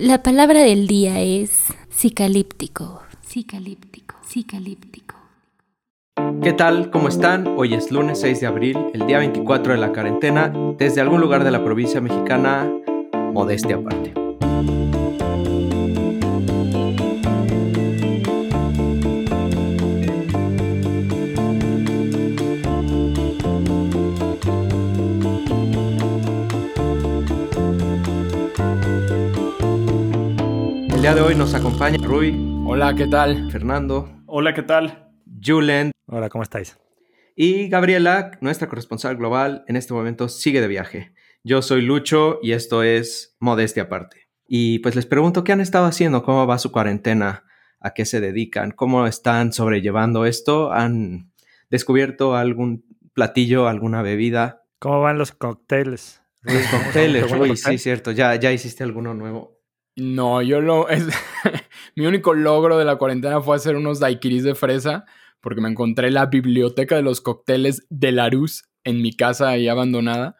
La palabra del día es cicalíptico. Cicalíptico. Cicalíptico. ¿Qué tal? ¿Cómo están? Hoy es lunes 6 de abril, el día 24 de la cuarentena, desde algún lugar de la provincia mexicana, modestia aparte. Día de hoy nos acompaña Rui, Hola, ¿qué tal? Fernando, Hola, ¿qué tal? Julen Hola, ¿cómo estáis? y Gabriela, nuestra corresponsal global, en este momento sigue de viaje. Yo soy Lucho y esto es Modestia Aparte. Y pues les pregunto qué han estado haciendo, cómo va su cuarentena, a qué se dedican, cómo están sobrellevando esto, han descubierto algún platillo, alguna bebida. ¿Cómo van los cócteles? Los cócteles, ¿Segundo Rui, sí, cierto, ya, ya hiciste alguno nuevo. No, yo lo. Es, mi único logro de la cuarentena fue hacer unos daiquiris de fresa, porque me encontré la biblioteca de los cócteles de Larus en mi casa ahí abandonada.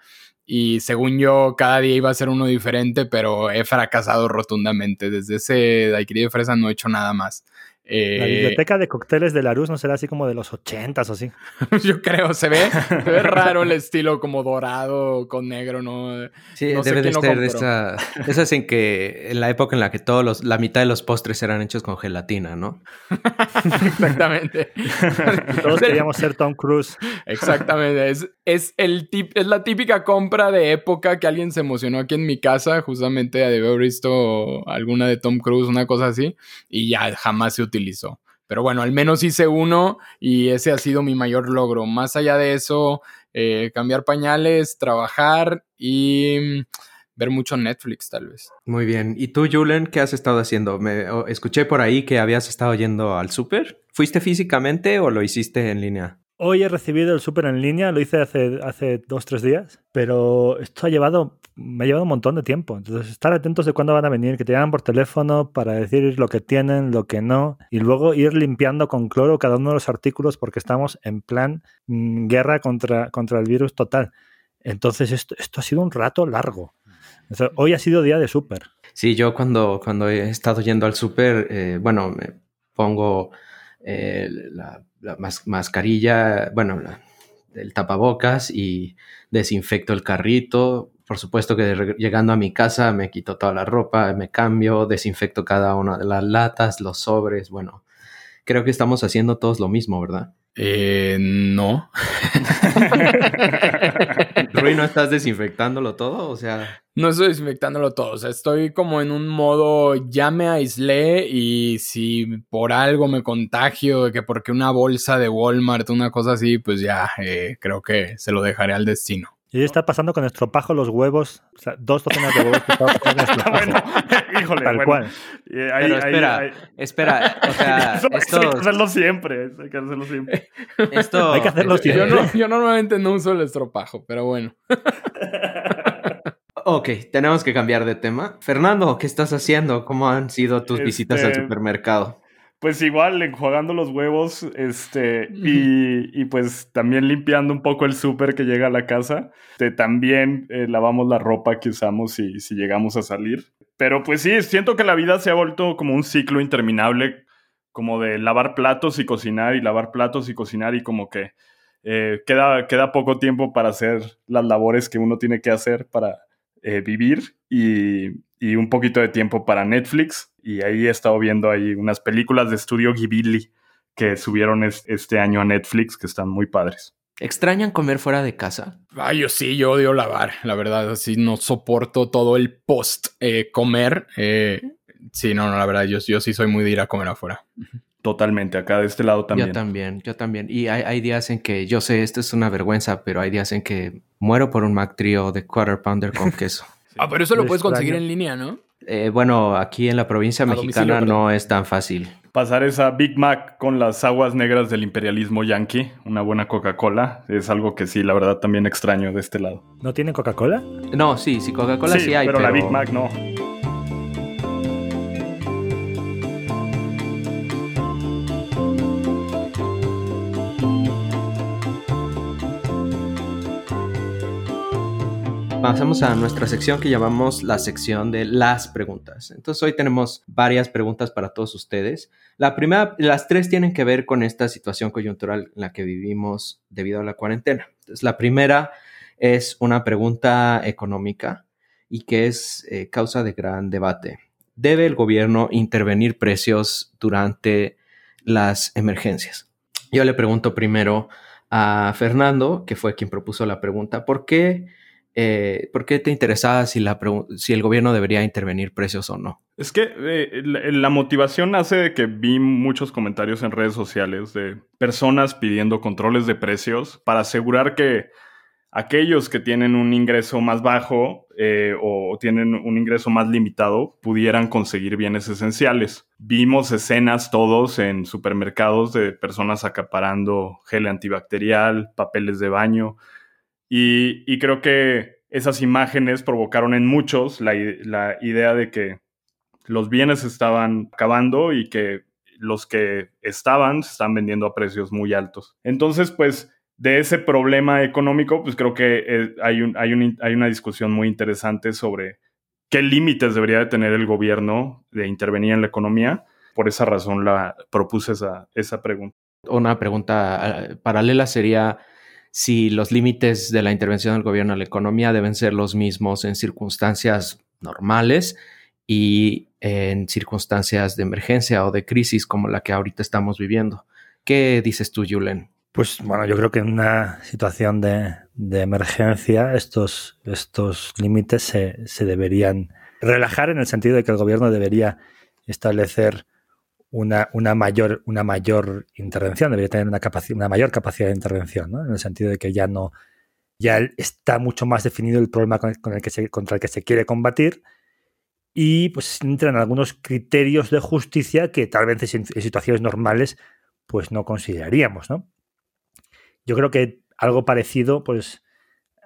Y según yo, cada día iba a ser uno diferente, pero he fracasado rotundamente. Desde ese daiquiri de fresa no he hecho nada más. Eh, La biblioteca de cócteles de Larus no será así como de los ochentas o así. yo creo, se ve, se ve raro el estilo como dorado con negro, ¿no? Sí, No sé debe de ser de esa, esas en que, en la época en la que todos los, la mitad de los postres eran hechos con gelatina, ¿no? Exactamente. Todos queríamos ser Tom Cruise. Exactamente. Es, es, el tip, es la típica compra de época que alguien se emocionó aquí en mi casa. Justamente de haber visto alguna de Tom Cruise, una cosa así. Y ya jamás se utilizó. Pero bueno, al menos hice uno y ese ha sido mi mayor logro. Más allá de eso, eh, cambiar pañales, trabajar y mm, ver mucho Netflix, tal vez. Muy bien. ¿Y tú, Julen, qué has estado haciendo? Me escuché por ahí que habías estado yendo al súper. ¿Fuiste físicamente o lo hiciste en línea? Hoy he recibido el súper en línea, lo hice hace, hace dos, tres días, pero esto ha llevado, me ha llevado un montón de tiempo. Entonces, estar atentos de cuándo van a venir, que te llaman por teléfono para decir lo que tienen, lo que no, y luego ir limpiando con cloro cada uno de los artículos porque estamos en plan mm, guerra contra, contra el virus total. Entonces, esto, esto ha sido un rato largo. Hoy ha sido día de súper. Sí, yo cuando, cuando he estado yendo al súper, eh, bueno, me pongo eh, la, la mas- mascarilla, bueno, el tapabocas y desinfecto el carrito. Por supuesto que llegando a mi casa me quito toda la ropa, me cambio, desinfecto cada una de las latas, los sobres. Bueno, creo que estamos haciendo todos lo mismo, ¿verdad? Eh, no. Rui, ¿no estás desinfectándolo todo? O sea, No estoy desinfectándolo todo, o sea, estoy como en un modo ya me aislé y si por algo me contagio, de que porque una bolsa de Walmart, una cosa así, pues ya eh, creo que se lo dejaré al destino. Y está pasando con estropajo los huevos, o sea, dos docenas de huevos que estaba pasando con estropajo. bueno, híjole, Tal bueno. cual. Eh, ahí- pero ahí- espera, ahí- espera, o sea, eso, eso hay que esto, hacerlo siempre. hay que hacerlo siempre. esto, Hay que hacerlo este, Yo, no- yo normalmente no uso el estropajo, pero bueno. Ok, tenemos que cambiar de tema. Fernando, ¿qué estás haciendo? ¿Cómo han sido tus visitas al Este, supermercado? Pues igual, enjuagando los huevos, este, y, y pues también limpiando un poco el súper que llega a la casa. Este, también eh, lavamos la ropa que usamos si, si llegamos a salir. Pero pues sí, siento que la vida se ha vuelto como un ciclo interminable, como de lavar platos y cocinar y lavar platos y cocinar y como que eh, queda, queda poco tiempo para hacer las labores que uno tiene que hacer para eh, vivir y, y un poquito de tiempo para Netflix. Y ahí he estado viendo ahí unas películas de estudio Ghibli que subieron es- este año a Netflix que están muy padres. ¿Extrañan comer fuera de casa? Ay, yo sí, yo odio lavar, la verdad, así no soporto todo el post eh, comer. eh, sí, no, no, la verdad, yo, yo sí soy muy de ir a comer afuera. Totalmente, acá de este lado también. Yo también, yo también. Y hay, hay días en que, yo sé, esto es una vergüenza, pero hay días en que muero por un Mac Trio de Quarter Pounder con queso. Ah, pero eso lo Lo puedes conseguir en línea, ¿no? Eh, bueno, aquí en la provincia mexicana no es tan fácil. Pasar esa Big Mac con las aguas negras del imperialismo yankee, una buena Coca-Cola, es algo que sí, la verdad también extraño de este lado. ¿No tienen Coca-Cola? No, sí, sí, Coca-Cola sí, hay, pero, la Big Mac no. Pasamos a nuestra sección que llamamos la sección de las preguntas. Entonces hoy tenemos varias preguntas para todos ustedes. La primera, las tres tienen que ver con esta situación coyuntural en la que vivimos debido a la cuarentena. Entonces la primera es una pregunta económica y que es eh, causa de gran debate. ¿Debe el gobierno intervenir precios durante las emergencias? Yo le pregunto primero a Fernando, que fue quien propuso la pregunta, ¿por qué, eh, ¿por qué te interesaba si, el gobierno debería intervenir precios o no? Es que eh, la, motivación nace de que vi muchos comentarios en redes sociales de personas pidiendo controles de precios para asegurar que aquellos que tienen un ingreso más bajo eh, o tienen un ingreso más limitado pudieran conseguir bienes esenciales. Vimos escenas todos en supermercados de personas acaparando gel antibacterial, papeles de baño y, creo que esas imágenes provocaron en muchos la, la idea de que los bienes estaban acabando y que los que estaban se están vendiendo a precios muy altos. Entonces, pues de ese problema económico, pues creo que eh, hay, un, hay, hay, una discusión muy interesante sobre qué límites debería de tener el gobierno de intervenir en la economía. Por esa razón la propuse esa, esa pregunta. Una pregunta eh, paralela sería si los límites de la intervención del gobierno en la economía deben ser los mismos en circunstancias normales y en circunstancias de emergencia o de crisis como la que ahorita estamos viviendo. ¿Qué dices tú, Julen? Pues bueno, yo creo que en una situación de, emergencia estos, estos límites se, deberían relajar en el sentido de que el gobierno debería establecer una, una, mayor, una mayor intervención, debería tener una, una mayor capacidad de intervención, ¿no? en el sentido de que ya no ya está mucho más definido el problema con el, que se, contra el que se quiere combatir y pues entran algunos criterios de justicia que tal vez en, en situaciones normales pues no consideraríamos, ¿no? Yo creo que algo parecido, pues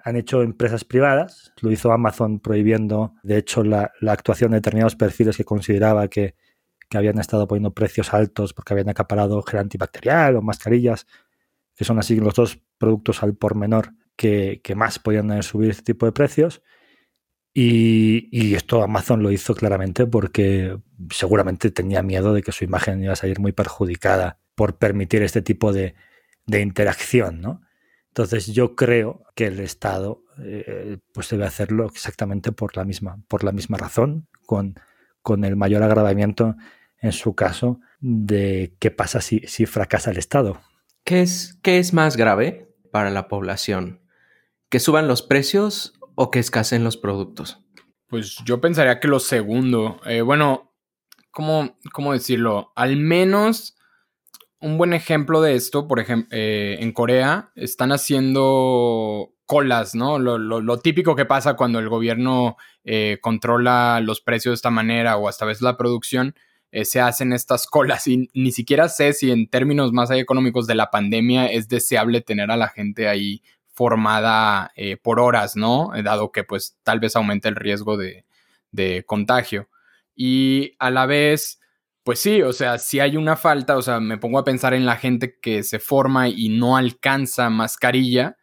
han hecho empresas privadas, lo hizo Amazon prohibiendo, de hecho, la, actuación de determinados perfiles que consideraba que, habían estado poniendo precios altos porque habían acaparado gel antibacterial o mascarillas, que son así los dos productos al por menor que, más podían subir este tipo de precios. Y, esto Amazon lo hizo claramente porque seguramente tenía miedo de que su imagen iba a salir muy perjudicada por permitir este tipo de, de interacción, ¿no? Entonces yo creo que el Estado eh, pues debe hacerlo exactamente por la misma, por la misma razón, con, con el mayor agravamiento en su caso de qué pasa si, si fracasa el Estado. ¿Qué es, ¿Qué es más grave para la población? ¿Que suban los precios o que escaseen los productos? Pues yo pensaría que lo segundo. Eh, bueno, ¿cómo, ¿cómo decirlo? Al menos un buen ejemplo de esto, por ejemplo, eh, en Corea están haciendo colas, ¿no? Lo, típico que pasa cuando el gobierno eh, controla los precios de esta manera o hasta vez la producción, eh, se hacen estas colas y ni siquiera sé si en términos más económicos de la pandemia es deseable tener a la gente ahí formada por horas, ¿no? Dado que pues tal vez aumente el riesgo de, de contagio. Y a la vez pues sí, o sea, si hay una falta, o sea, me pongo a pensar en la gente que se forma y no alcanza mascarilla,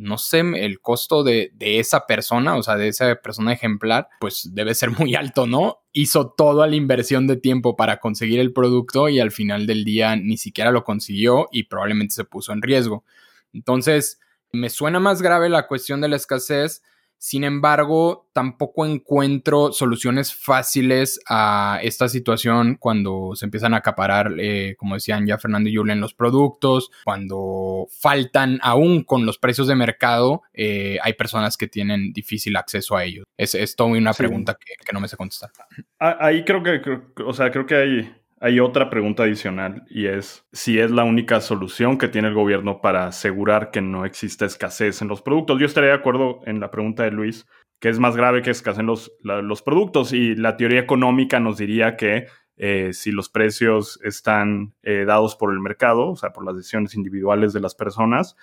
no sé, el costo de, esa persona, o sea, de esa persona ejemplar, pues debe ser muy alto, ¿no? Hizo toda la inversión de tiempo para conseguir el producto y al final del día ni siquiera lo consiguió y probablemente se puso en riesgo. Entonces, me suena más grave la cuestión de la escasez sin embargo, tampoco encuentro soluciones fáciles a esta situación cuando se empiezan a acaparar, eh, como decían ya Fernando y Julen, los productos, cuando faltan aún con los precios de mercado, eh, hay personas que tienen difícil acceso a ellos. Es, es toda una pregunta que, que, no me sé contestar. Ah, ahí creo que, o sea, creo que hay hay otra pregunta adicional y es si es la única solución que tiene el gobierno para asegurar que no exista escasez en los productos. Yo estaría de acuerdo en la pregunta de Luis, que es más grave que escaseen los, los productos y la teoría económica nos diría que eh, si los precios están eh, dados por el mercado, o sea, por las decisiones individuales de las personas,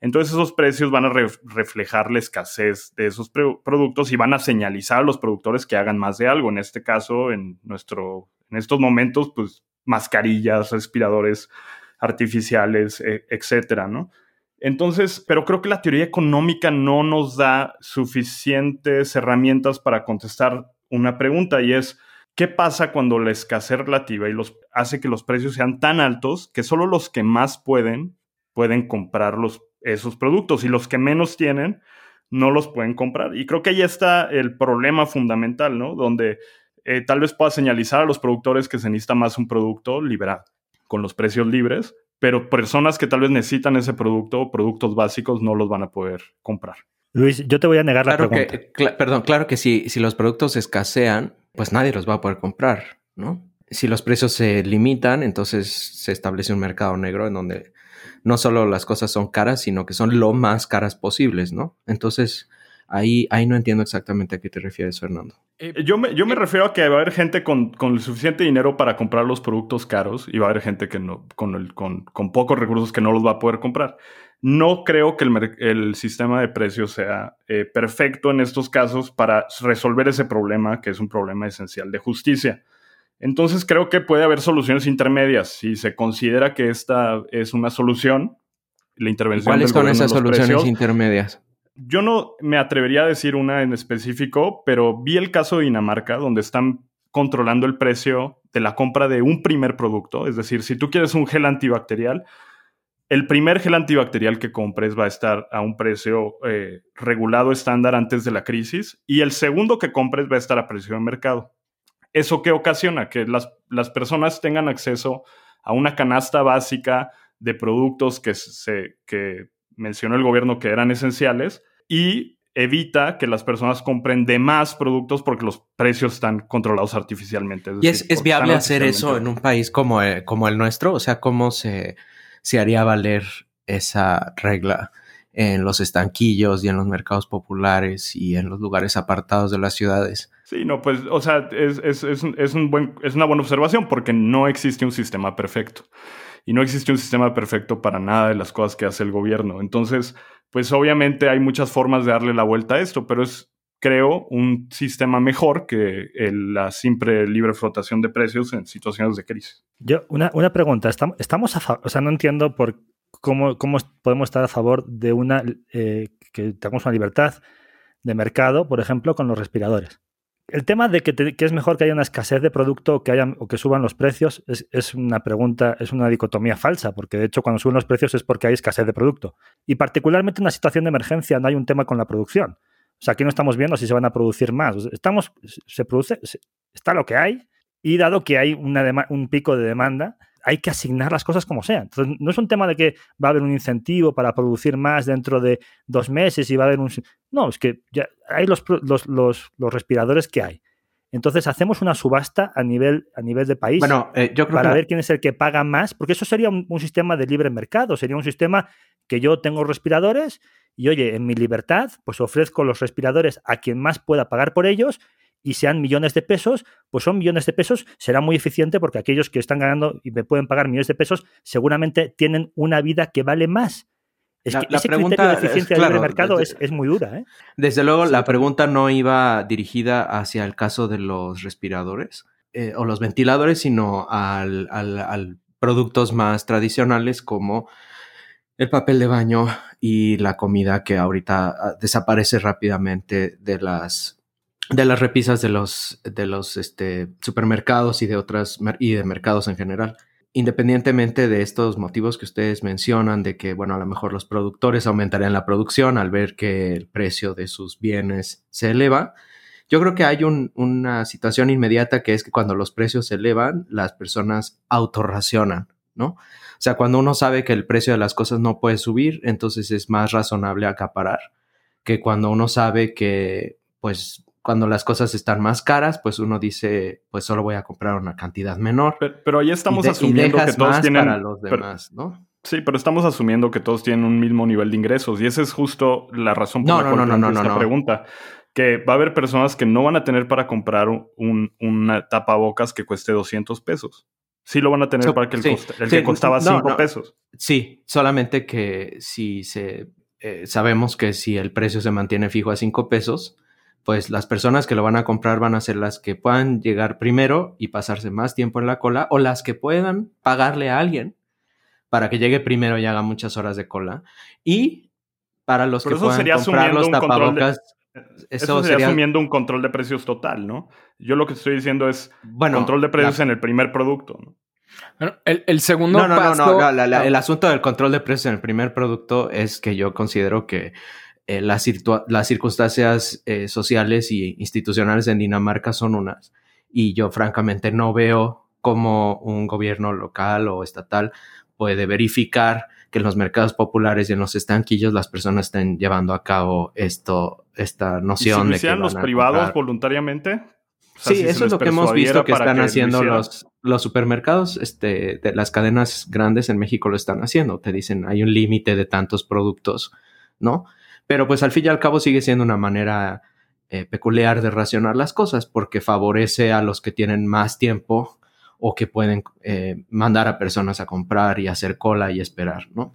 entonces esos precios van a reflejar la escasez de esos productos y van a señalizar a los productores que hagan más de algo. En este caso, en, nuestro, en estos momentos, pues mascarillas, respiradores artificiales, e, etcétera, ¿no? Entonces, pero creo que la teoría económica no nos da suficientes herramientas para contestar una pregunta y es, ¿qué pasa cuando la escasez relativa y los, hace que los precios sean tan altos que solo los que más pueden pueden comprar esos productos y los que menos tienen no los pueden comprar? Y creo que ahí está el problema fundamental, ¿no? Donde eh, tal vez pueda señalizar a los productores que se necesita más un producto liberado, con los precios libres, pero personas que tal vez necesitan ese producto, productos básicos, no los van a poder comprar. Luis, yo te voy a negar la pregunta. Que, perdón, claro que si, si los productos escasean, pues nadie los va a poder comprar, ¿no? Si los precios se limitan, entonces se establece un mercado negro en donde no solo las cosas son caras, sino que son lo más caras posibles, ¿no? Entonces, ahí, ahí no entiendo exactamente a qué te refieres, Fernando. Eh, yo me, yo me refiero a que va a haber gente con, con, el suficiente dinero para comprar los productos caros y va a haber gente que no, con, el, con, con pocos recursos que no los va a poder comprar. No creo que el, el sistema de precios sea eh, perfecto en estos casos para resolver ese problema, que es un problema esencial de justicia. Entonces creo que puede haber soluciones intermedias. Si se considera que esta es una solución, la intervención. ¿Cuáles son esas soluciones intermedias? yo no me atrevería a decir una en específico, pero vi el caso de Dinamarca, donde están controlando el precio de la compra de un primer producto. Es decir, si tú quieres un gel antibacterial, el primer gel antibacterial que compres va a estar a un precio eh, regulado estándar antes de la crisis y el segundo que compres va a estar a precio de mercado. ¿Eso qué ocasiona? Que las, las personas tengan acceso a una canasta básica de productos que, se, que mencionó el gobierno que eran esenciales y evita que las personas compren de más productos porque los precios están controlados artificialmente. ¿Y es, viable hacer eso en un país como, eh, como el nuestro? O sea, ¿cómo se, se haría valer esa regla en los estanquillos y en los mercados populares y en los lugares apartados de las ciudades? Sí, no, pues, o sea, es, es, es, es un buen, es una buena observación porque no existe un sistema perfecto y no existe un sistema perfecto para nada de las cosas que hace el gobierno. Entonces, pues obviamente hay muchas formas de darle la vuelta a esto, pero es, creo, un sistema mejor que la simple libre flotación de precios en situaciones de crisis. Yo, una, una pregunta, estamos a o sea, no entiendo por cómo, cómo podemos estar a favor de una, eh, que tengamos una libertad de mercado, por ejemplo, con los respiradores. El tema de que, es mejor que haya una escasez de producto que, hayan, o que suban los precios es, una pregunta, es una dicotomía falsa, porque de hecho cuando suben los precios es porque hay escasez de producto. Y particularmente en una situación de emergencia no hay un tema con la producción. O sea, aquí no estamos viendo si se van a producir más. Estamos, se produce, está lo que hay, y dado que hay un pico de demanda, hay que asignar las cosas como sean. Entonces, no es un tema de que va a haber un incentivo para producir más dentro de dos meses y va a haber un... No, es que ya hay los, los, respiradores que hay. Entonces hacemos una subasta a nivel, a nivel de país bueno, eh, yo creo para ver quién es el que paga más, porque eso sería un, un, sistema de libre mercado, sería un sistema que yo tengo respiradores y oye, en mi libertad, pues ofrezco los respiradores a quien más pueda pagar por ellos y sean millones de pesos, pues son millones de pesos, será muy eficiente porque aquellos que están ganando y me pueden pagar millones de pesos seguramente tienen una vida que vale más. Es que ese criterio de eficiencia del mercado es, muy dura. ¿eh? Desde luego, la pregunta no iba dirigida hacia el caso de los respiradores eh, o los ventiladores, sino al, al productos más tradicionales como el papel de baño y la comida que ahorita ah, desaparece rápidamente de las de las repisas de los, de los este, supermercados y de otras y de mercados en general. Independientemente de estos motivos que ustedes mencionan, de que, bueno, a lo mejor los productores aumentarían la producción al ver que el precio de sus bienes se eleva, yo creo que hay una situación inmediata que es que cuando los precios se elevan, las personas autorracionan, ¿no? O sea, cuando uno sabe que el precio de las cosas no puede subir, entonces es más razonable acaparar que cuando uno sabe que, pues, cuando las cosas están más caras, pues uno dice, pues solo voy a comprar una cantidad menor. Pero, ahí estamos asumiendo que todos tienen para los demás, ¿no? Sí, pero estamos asumiendo que todos tienen un mismo nivel de ingresos y esa es justo la razón por la cual no, esta pregunta. Que va a haber personas que no van a tener para comprar un, una tapabocas que cueste 200 pesos. Sí lo van a tener para que el, que costaba 5 pesos. Sí, solamente que si se eh, sabemos que si el precio se mantiene fijo a 5 pesos, pues las personas que lo van a comprar van a ser las que puedan llegar primero y pasarse más tiempo en la cola o las que puedan pagarle a alguien para que llegue primero y haga muchas horas de cola. Y para los Pero que puedan comprar los asumiendo un control de- tapabocas, Eso, sería, asumiendo un control de precios total, ¿no? Yo lo que estoy diciendo es bueno, control de precios la- en el primer producto. ¿no? Bueno, el, el segundo No, no, no, paso... no, no, la- la- Ah, el asunto del control de precios en el primer producto es que yo considero que eh, las, las circunstancias eh, sociales y institucionales en Dinamarca son unas. Y yo francamente no veo cómo un gobierno local o estatal puede verificar que en los mercados populares y en los estanquillos las personas estén llevando a cabo esto, esta ¿Y si noción lo de que los van a privados comprar. voluntariamente? O sea, Sí, si eso es lo que hemos visto que están lo haciendo hicieran. los, los supermercados, este, de las cadenas grandes en México lo están haciendo. Te dicen, hay un límite de tantos productos, ¿no? Pero pues al fin y al cabo sigue siendo una manera eh, peculiar de racionar las cosas porque favorece a los que tienen más tiempo o que pueden eh, mandar a personas a comprar y hacer cola y esperar, ¿no?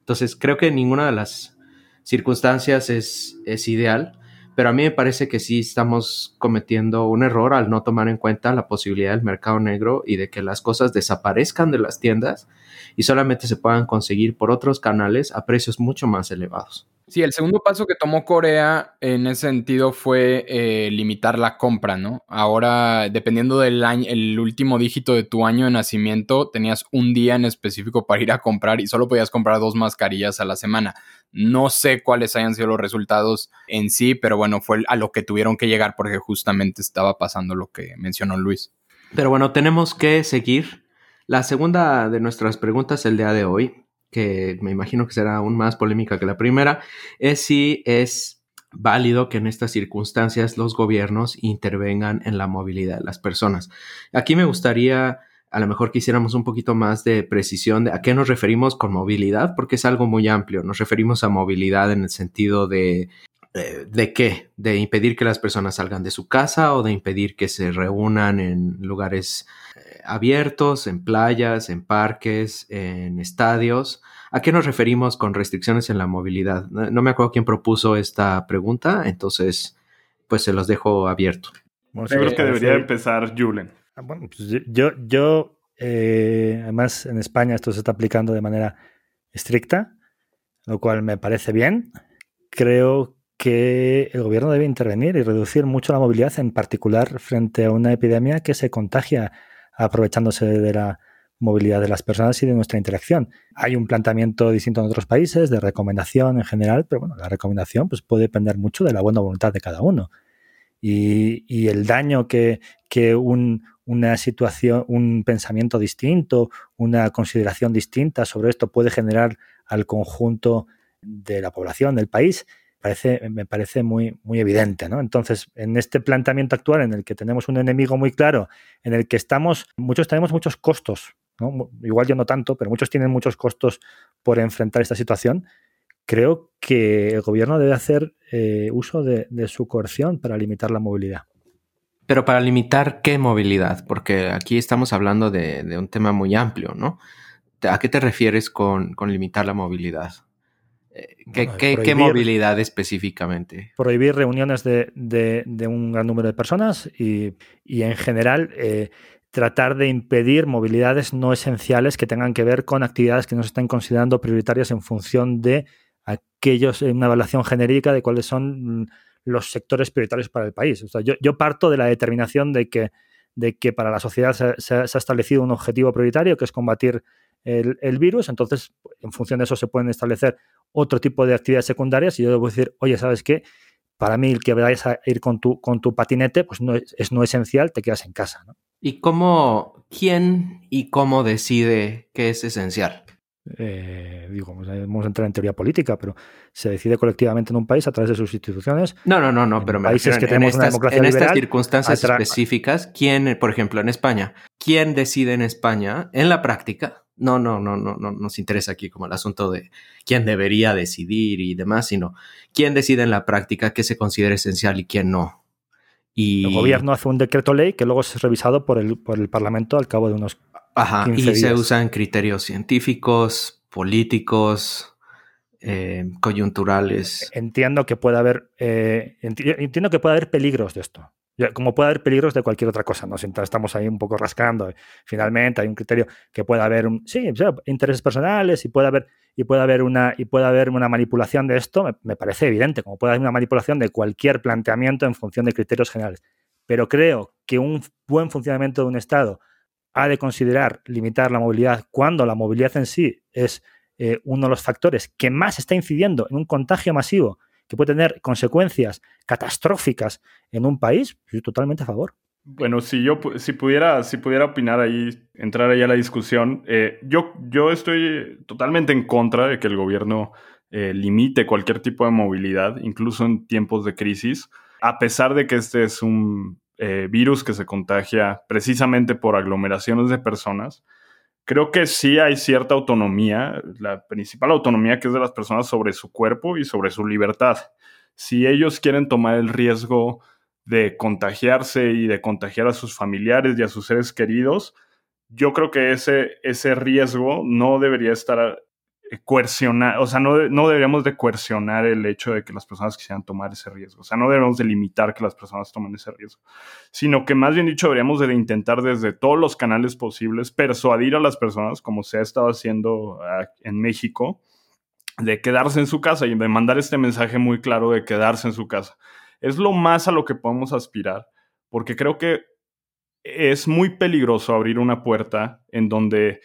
Entonces creo que ninguna de las circunstancias es, es ideal, pero a mí me parece que sí estamos cometiendo un error al no tomar en cuenta la posibilidad del mercado negro y de que las cosas desaparezcan de las tiendas y solamente se puedan conseguir por otros canales a precios mucho más elevados. Sí, el segundo paso que tomó Corea en ese sentido fue eh, limitar la compra, ¿no? Ahora, dependiendo del año, el último dígito de tu año de nacimiento, tenías un día en específico para ir a comprar y solo podías comprar dos mascarillas a la semana. No sé cuáles hayan sido los resultados en sí, pero bueno, fue a lo que tuvieron que llegar porque justamente estaba pasando lo que mencionó Luis. Pero bueno, tenemos que seguir. La segunda de nuestras preguntas el día de hoy, que me imagino que será aún más polémica que la primera, es si es válido que en estas circunstancias los gobiernos intervengan en la movilidad de las personas. Aquí me gustaría a lo mejor que hiciéramos un poquito más de precisión de a qué nos referimos con movilidad, porque es algo muy amplio. Nos referimos a movilidad en el sentido de eh, ¿De qué? ¿De impedir que las personas salgan de su casa o de impedir que se reúnan en lugares abiertos, en playas, en parques, en estadios? ¿A qué nos referimos con restricciones en la movilidad? No, no me acuerdo quién propuso esta pregunta, entonces pues se los dejo abierto. Bueno, Yo creo que debería empezar Julen. Ah, Bueno, pues yo- yo, yo eh, además en España esto se está aplicando de manera estricta, lo cual me parece bien. Creo que el gobierno debe intervenir y reducir mucho la movilidad, en particular frente a una epidemia que se contagia aprovechándose de la movilidad de las personas y de nuestra interacción. Hay un planteamiento distinto en otros países de recomendación en general, pero bueno, la recomendación pues, puede depender mucho de la buena voluntad de cada uno. Y, el daño que, que un, una situación, un pensamiento distinto, una consideración distinta sobre esto puede generar al conjunto de la población del país, parece, me parece muy, muy evidente. ¿no? Entonces, en este planteamiento actual en el que tenemos un enemigo muy claro, en el que estamos, muchos tenemos muchos costos, ¿no? igual yo no tanto, pero muchos tienen muchos costos por enfrentar esta situación, creo que el gobierno debe hacer eh, uso de, su coerción para limitar la movilidad. Pero para limitar qué movilidad, porque aquí estamos hablando de, de un tema muy amplio, ¿no? ¿A qué te refieres con, con limitar la movilidad? Eh, ¿Qué, Bueno, qué- movilidad específicamente? prohibir reuniones de, de- de un gran número de personas y, y en general eh, tratar de impedir movilidades no esenciales que tengan que ver con actividades que no se estén considerando prioritarias en función de aquellos, una evaluación genérica de cuáles son mm, los sectores prioritarios para el país. O sea, yo, yo parto de la determinación de que, de que para la sociedad se, se- se ha establecido un objetivo prioritario que es combatir el, el virus, entonces en función de eso se pueden establecer otro tipo de actividades secundarias y yo debo decir, oye, ¿sabes qué? Para mí el que vayas a ir con tu, con tu patinete, pues no es, es no esencial, te quedas en casa. ¿no? ¿Y cómo, quién y cómo decide qué es esencial? Eh, digo, vamos a entrar en teoría política, pero se decide colectivamente en un país a través de sus instituciones. No, no, no, no, En pero me países refiero que en, en tenemos estas, en circunstancias específicas, ¿quién, por ejemplo, en España, quién decide en España, en la práctica? No, no, no, no, no nos interesa aquí como el asunto de quién debería decidir y demás, sino quién decide en la práctica qué se considera esencial y quién no. Y, El gobierno hace un decreto ley que luego es revisado por el, por el Parlamento al cabo de unos... Ajá, 15 y se usan criterios científicos, políticos, eh, coyunturales. Entiendo que puede haber, eh, enti- entiendo que puede haber peligros de esto. Como puede haber peligros de cualquier otra cosa, ¿no? Si estamos ahí un poco rascando, finalmente hay un criterio que puede haber, un, sí, intereses personales y puede haber, y puede haber, una, y puede haber una manipulación de esto, me, parece evidente, como puede haber una manipulación de cualquier planteamiento en función de criterios generales. Pero creo que un buen funcionamiento de un Estado ha de considerar limitar la movilidad cuando la movilidad en sí es eh, uno de los factores que más está incidiendo en un contagio masivo que puede tener consecuencias catastróficas en un país, estoy totalmente a favor. Bueno, si yo si pudiera, si pudiera opinar ahí, entrar ahí a la discusión, eh, yo, yo estoy totalmente en contra de que el gobierno eh, limite cualquier tipo de movilidad, incluso en tiempos de crisis, a pesar de que este es un eh, virus que se contagia precisamente por aglomeraciones de personas. Creo que sí hay cierta autonomía, la principal autonomía que es de las personas sobre su cuerpo y sobre su libertad. Si ellos quieren tomar el riesgo de contagiarse y de contagiar a sus familiares y a sus seres queridos, yo creo que ese, ese riesgo no debería estar coercionar, o sea, no, no, deberíamos de coercionar el hecho de que las personas quisieran tomar ese riesgo, o sea, no deberíamos de limitar que las personas tomen ese riesgo, sino que más bien dicho deberíamos de intentar desde todos los canales posibles persuadir a las personas, como se ha estado haciendo en México, de quedarse en su casa y de mandar este mensaje muy claro de quedarse en su casa. Es lo más a lo que podemos aspirar, porque creo que es muy peligroso abrir una puerta en donde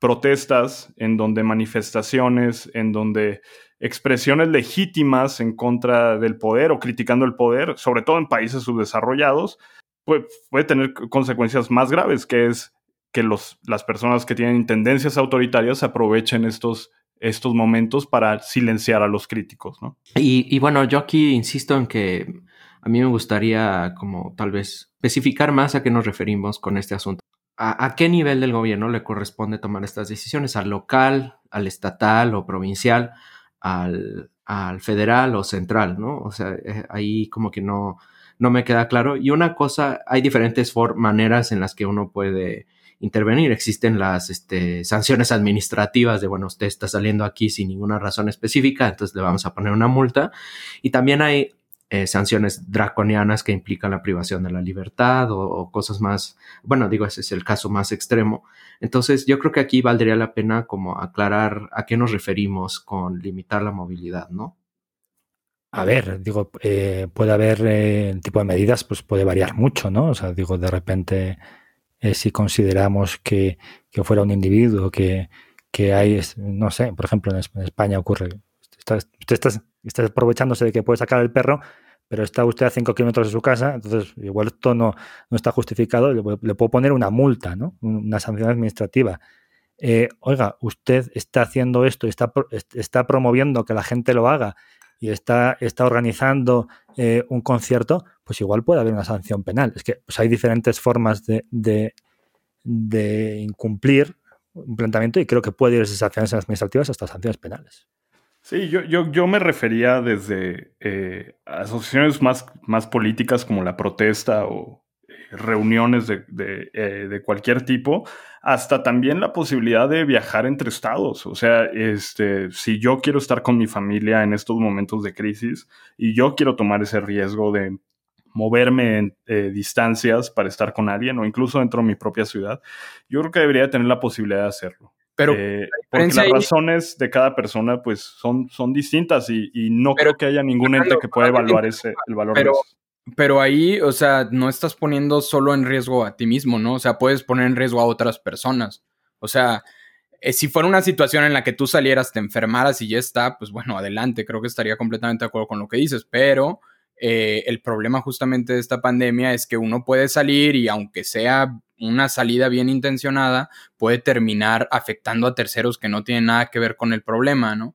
protestas, en donde manifestaciones, en donde expresiones legítimas en contra del poder o criticando el poder, sobre todo en países subdesarrollados, puede, puede tener consecuencias más graves, que es que los, las personas que tienen tendencias autoritarias aprovechen estos, estos momentos para silenciar a los críticos, ¿no? Y, y, bueno, yo aquí insisto en que a mí me gustaría como tal vez especificar más a qué nos referimos con este asunto a, qué nivel del gobierno le corresponde tomar estas decisiones, al local, al estatal o provincial, al, federal o central, ¿no? O sea, eh, ahí como que no, no me queda claro. Y una cosa, hay diferentes maneras en las que uno puede intervenir. Existen las este, sanciones administrativas de, bueno, usted está saliendo aquí sin ninguna razón específica, entonces le vamos a poner una multa. Y también hay eh, sanciones draconianas que implican la privación de la libertad o, cosas más, bueno, digo, ese es el caso más extremo. Entonces, yo creo que aquí valdría la pena como aclarar a qué nos referimos con limitar la movilidad, ¿no? A ver, digo, eh, puede haber eh, el tipo de medidas, pues puede variar mucho, ¿no? O sea, digo, de repente, si consideramos que, que, fuera un individuo que, que hay, no sé, por ejemplo, en España ocurre, usted está está aprovechándose de que puede sacar el perro, pero está usted a 5 kilómetros de su casa, entonces igual esto no, no está justificado, le, puedo poner una multa, ¿no? una sanción administrativa. Eh, oiga, usted está haciendo esto, está, está promoviendo que la gente lo haga y está, está organizando eh, un concierto, pues igual puede haber una sanción penal. Es que pues hay diferentes formas de, de, de incumplir un planteamiento y creo que puede ir desde sanciones administrativas hasta sanciones penales. Sí, yo, yo, yo me refería desde eh, asociaciones más, más políticas como la protesta o eh, reuniones de, eh, de, cualquier tipo, hasta también la posibilidad de viajar entre estados. O sea, este, si yo quiero estar con mi familia en estos momentos de crisis y yo quiero tomar ese riesgo de moverme en distancias para estar con alguien o incluso dentro de mi propia ciudad, yo creo que debería tener la posibilidad de hacerlo. Pero eh, porque las razones de cada persona pues son, son distintas y, no creo que haya ningún ente que pueda evaluar ese, el valor pero, de eso. Pero ahí, o sea, no estás poniendo solo en riesgo a ti mismo, ¿no? O sea, puedes poner en riesgo a otras personas. O sea, eh, si fuera una situación en la que tú salieras, te enfermaras y ya está, pues bueno, adelante, creo que estaría completamente de acuerdo con lo que dices, pero eh, el problema justamente de esta pandemia es que uno puede salir y aunque sea una salida bien intencionada, puede terminar afectando a terceros que no tienen nada que ver con el problema, ¿no?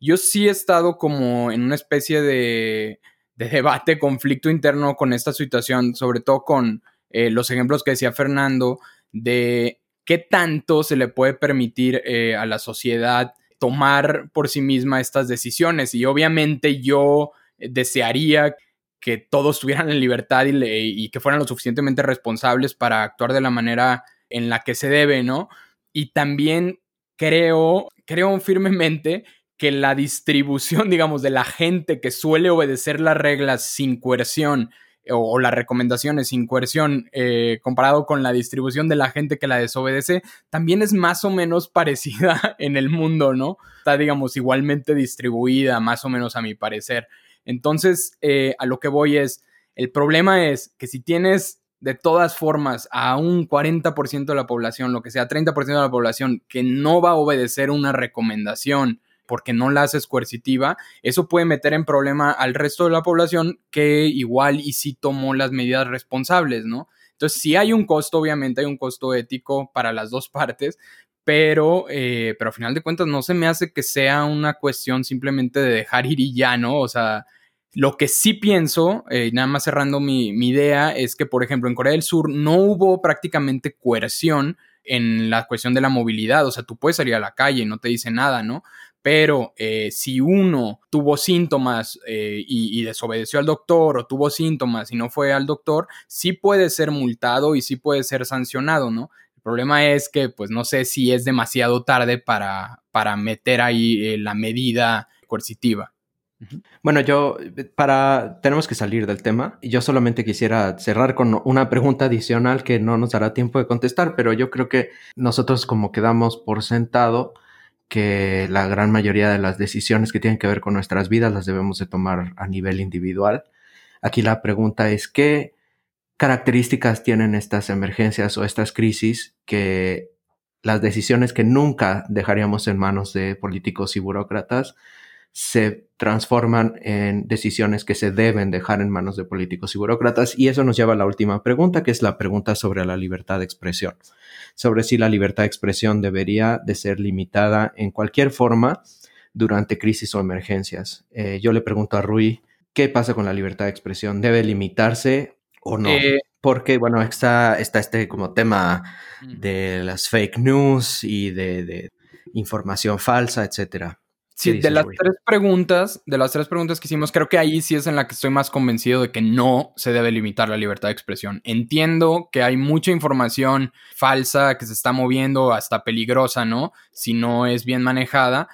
Yo sí he estado como en una especie de, debate, conflicto interno con esta situación, sobre todo con eh, los ejemplos que decía Fernando, de qué tanto se le puede permitir eh, a la sociedad tomar por sí misma estas decisiones. Y obviamente yo desearía que todos estuvieran en libertad y, que fueran lo suficientemente responsables para actuar de la manera en la que se debe, ¿no? Y también creo, creo firmemente que la distribución, digamos, de la gente que suele obedecer las reglas sin coerción o, las recomendaciones sin coerción eh, comparado con la distribución de la gente que la desobedece, también es más o menos parecida en el mundo, ¿no? Está, digamos, igualmente distribuida, más o menos a mi parecer. Entonces, eh, a lo que voy es, el problema es que si tienes de todas formas a un 40% de la población, lo que sea, 30% de la población que no va a obedecer una recomendación porque no la haces coercitiva, eso puede meter en problema al resto de la población que igual y sí tomó las medidas responsables, ¿no? Entonces, si hay un costo, obviamente hay un costo ético para las dos partes, pero, eh, pero al final de cuentas no se me hace que sea una cuestión simplemente de dejar ir y ya, ¿no? O sea, lo que sí pienso, eh, nada más cerrando mi, idea, es que, por ejemplo, en Corea del Sur no hubo prácticamente coerción en la cuestión de la movilidad. O sea, tú puedes salir a la calle y no te dice nada, ¿no? pero eh, si uno tuvo síntomas eh, y, desobedeció al doctor o tuvo síntomas y no fue al doctor, sí puede ser multado y sí puede ser sancionado, ¿no? El problema es que, pues no sé si es demasiado tarde para, para meter ahí eh, la medida coercitiva. Bueno, yo, para, tenemos que salir del tema y yo solamente quisiera cerrar con una pregunta adicional que no nos dará tiempo de contestar, pero yo creo que nosotros como quedamos por sentado, que la gran mayoría de las decisiones que tienen que ver con nuestras vidas las debemos de tomar a nivel individual. Aquí la pregunta es qué características tienen estas emergencias o estas crisis que las decisiones que nunca dejaríamos en manos de políticos y burócratas se transforman en decisiones que se deben dejar en manos de políticos y burócratas. Y eso nos lleva a la última pregunta, que es la pregunta sobre la libertad de expresión. Sobre si la libertad de expresión debería de ser limitada en cualquier forma durante crisis o emergencias. Eh, yo le pregunto a Rui, ¿qué pasa con la libertad de expresión? ¿Debe limitarse o no? Eh, Porque, bueno, está, está este como tema de las fake news y de, de información falsa, etcétera. Sí, de las tres preguntas, de las tres preguntas que hicimos, creo que ahí sí es en la que estoy más convencido de que no se debe limitar la libertad de expresión. Entiendo que hay mucha información falsa que se está moviendo, hasta peligrosa, ¿no? Si no es bien manejada.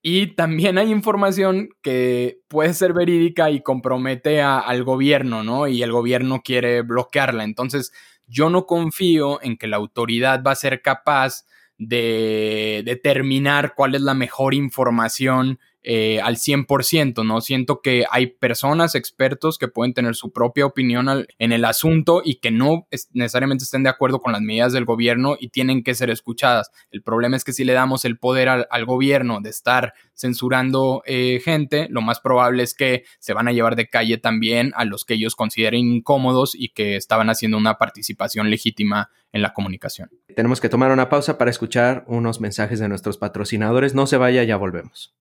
Y también hay información que puede ser verídica y compromete al gobierno, ¿no? Y el gobierno quiere bloquearla. Entonces, yo no confío en que la autoridad va a ser capaz de determinar cuál es la mejor información eh, al 100%, ¿no? Siento que hay personas, expertos que pueden tener su propia opinión en el asunto y que no necesariamente estén de acuerdo con las medidas del gobierno y tienen que ser escuchadas. El problema es que si le damos el poder al, gobierno de estar censurando eh, gente, lo más probable es que se van a llevar de calle también a los que ellos consideren incómodos y que estaban haciendo una participación legítima en la comunicación. Tenemos que tomar una pausa para escuchar unos mensajes de nuestros patrocinadores. No se vaya, ya volvemos.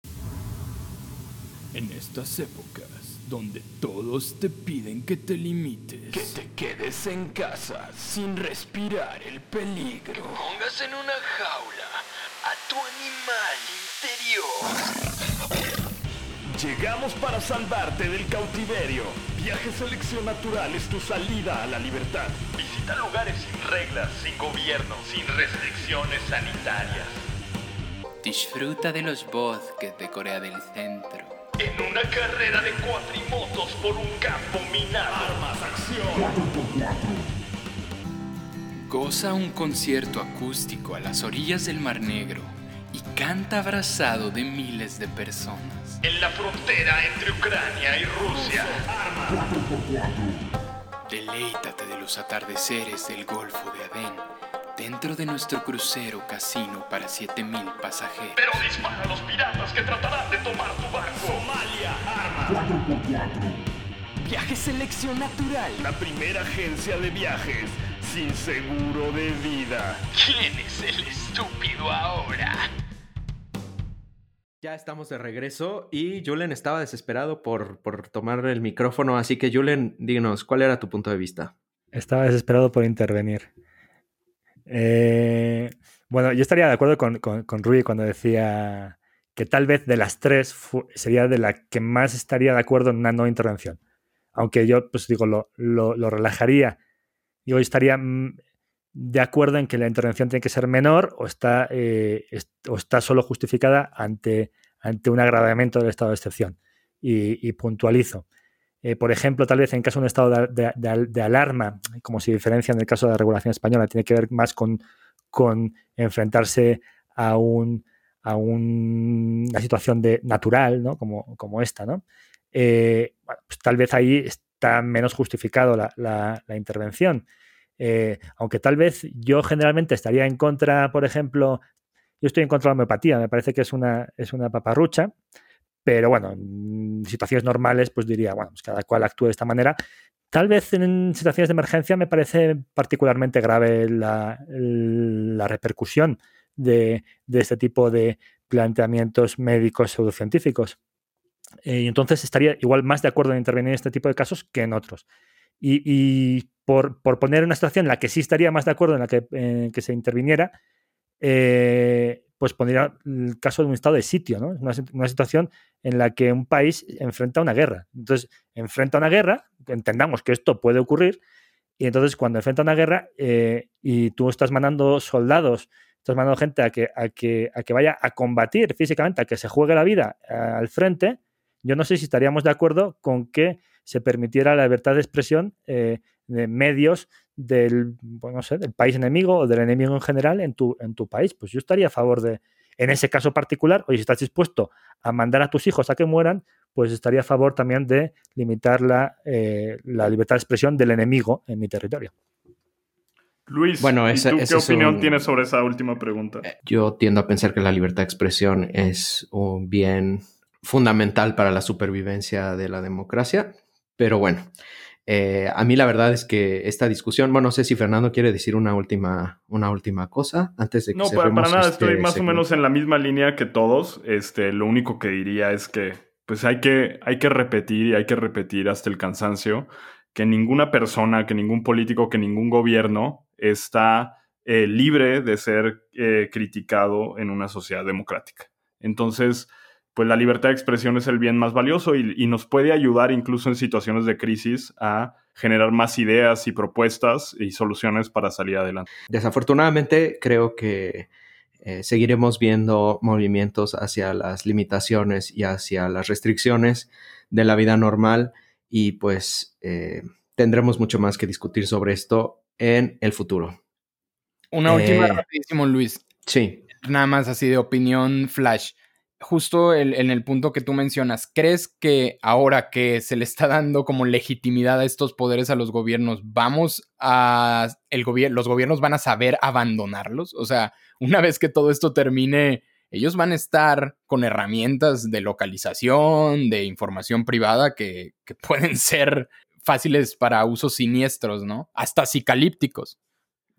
En estas épocas donde todos te piden que te limites, que te quedes en casa sin respirar el peligro, pongas en una jaula a tu animal interior. Llegamos para salvarte del cautiverio. Viaje Selección Natural es tu salida a la libertad. Visita lugares sin reglas, sin gobierno, sin restricciones sanitarias. Disfruta de los bosques de Corea del Centro en una carrera de cuatrimotos por un campo minado. Armas, acción. Goza un concierto acústico a las orillas del Mar Negro y canta abrazado de miles de personas. En la frontera entre Ucrania y Rusia. Armas. Deleítate de los atardeceres del Golfo de Adén dentro de nuestro crucero casino para 7000 pasajeros. Pero dispara a los piratas que tratarán de tomar tu barco. Somalia, arma. 4x4. Viaje Selección Natural. La primera agencia de viajes sin seguro de vida. ¿Quién es el estúpido ahora? Ya estamos de regreso y Julen estaba desesperado por, por tomar el micrófono, así que Julen, díganos, ¿cuál era tu punto de vista? Estaba desesperado por intervenir. Eh, bueno, yo estaría de acuerdo con, con, Rui cuando decía que tal vez de las tres sería de la que más estaría de acuerdo en una no intervención. Aunque yo, pues digo, lo, lo, relajaría. Yo estaría mm, de acuerdo en que la intervención tiene que ser menor o está, eh, o está solo justificada ante, ante un agravamiento del estado de excepción. Y puntualizo. Eh, por ejemplo, tal vez en caso de un estado de, alarma, como se diferencia en el caso de la regulación española, tiene que ver más con, enfrentarse a, un, a una situación de, natural, como esta. ¿no? Eh, pues tal vez ahí está menos justificado la, intervención. Eh, aunque tal vez yo generalmente estaría en contra, por ejemplo, yo estoy en contra de la homeopatía, me parece que es una, es una paparrucha, pero bueno, en situaciones normales, pues diría, bueno, pues cada cual actúe de esta manera. Tal vez en situaciones de emergencia me parece particularmente grave la, repercusión de, este tipo de planteamientos médicos pseudocientíficos. Eh, y entonces estaría igual más de acuerdo en intervenir en este tipo de casos que en otros. Y, por, poner una situación en la que sí estaría más de acuerdo en la que, que se interviniera, eh, pues pondría el caso de un estado de sitio, ¿no? Una, una, situación en la que un país enfrenta una guerra. Entonces, enfrenta una guerra, entendamos que esto puede ocurrir, y entonces cuando enfrenta una guerra eh, y tú estás mandando soldados, estás mandando gente a que, a, que, a que vaya a combatir físicamente, a que se juegue la vida eh, al frente, yo no sé si estaríamos de acuerdo con que se permitiera la libertad de expresión eh, de medios del, pues no sé, del país enemigo o del enemigo en general en tu, en tu país. Pues yo estaría a favor de, en ese caso particular, oye, si estás dispuesto a mandar a tus hijos a que mueran, pues estaría a favor también de limitar la, eh, la libertad de expresión del enemigo en mi territorio. Luis, bueno, tú qué opinión tienes sobre esa última pregunta? Eh, yo tiendo a pensar que la libertad de expresión es un bien fundamental para la supervivencia de la democracia, pero bueno, eh, a mí la verdad es que esta discusión, bueno, no sé si Fernando quiere decir una última, una última cosa antes de que... No, para, nada, este estoy más o menos en la misma línea que todos. Este, lo único que diría es que pues hay que, hay que repetir y hay que repetir hasta el cansancio que ninguna persona, que ningún político, que ningún gobierno está eh, libre de ser eh, criticado en una sociedad democrática. Entonces, pues la libertad de expresión es el bien más valioso y, nos puede ayudar incluso en situaciones de crisis a generar más ideas y propuestas y soluciones para salir adelante. Desafortunadamente, creo que eh, seguiremos viendo movimientos hacia las limitaciones y hacia las restricciones de la vida normal y pues eh, tendremos mucho más que discutir sobre esto en el futuro. Una última eh, rapidísimo, Luis. Sí. Nada más así de opinión flash justo en el punto que tú mencionas, ¿crees que ahora que se le está dando como legitimidad a estos poderes a los gobiernos, vamos a el gobierno, los gobiernos van a saber abandonarlos? O sea, una vez que todo esto termine, ellos van a estar con herramientas de localización, de información privada que, que pueden ser fáciles para usos siniestros, ¿no? Hasta psicalípticos.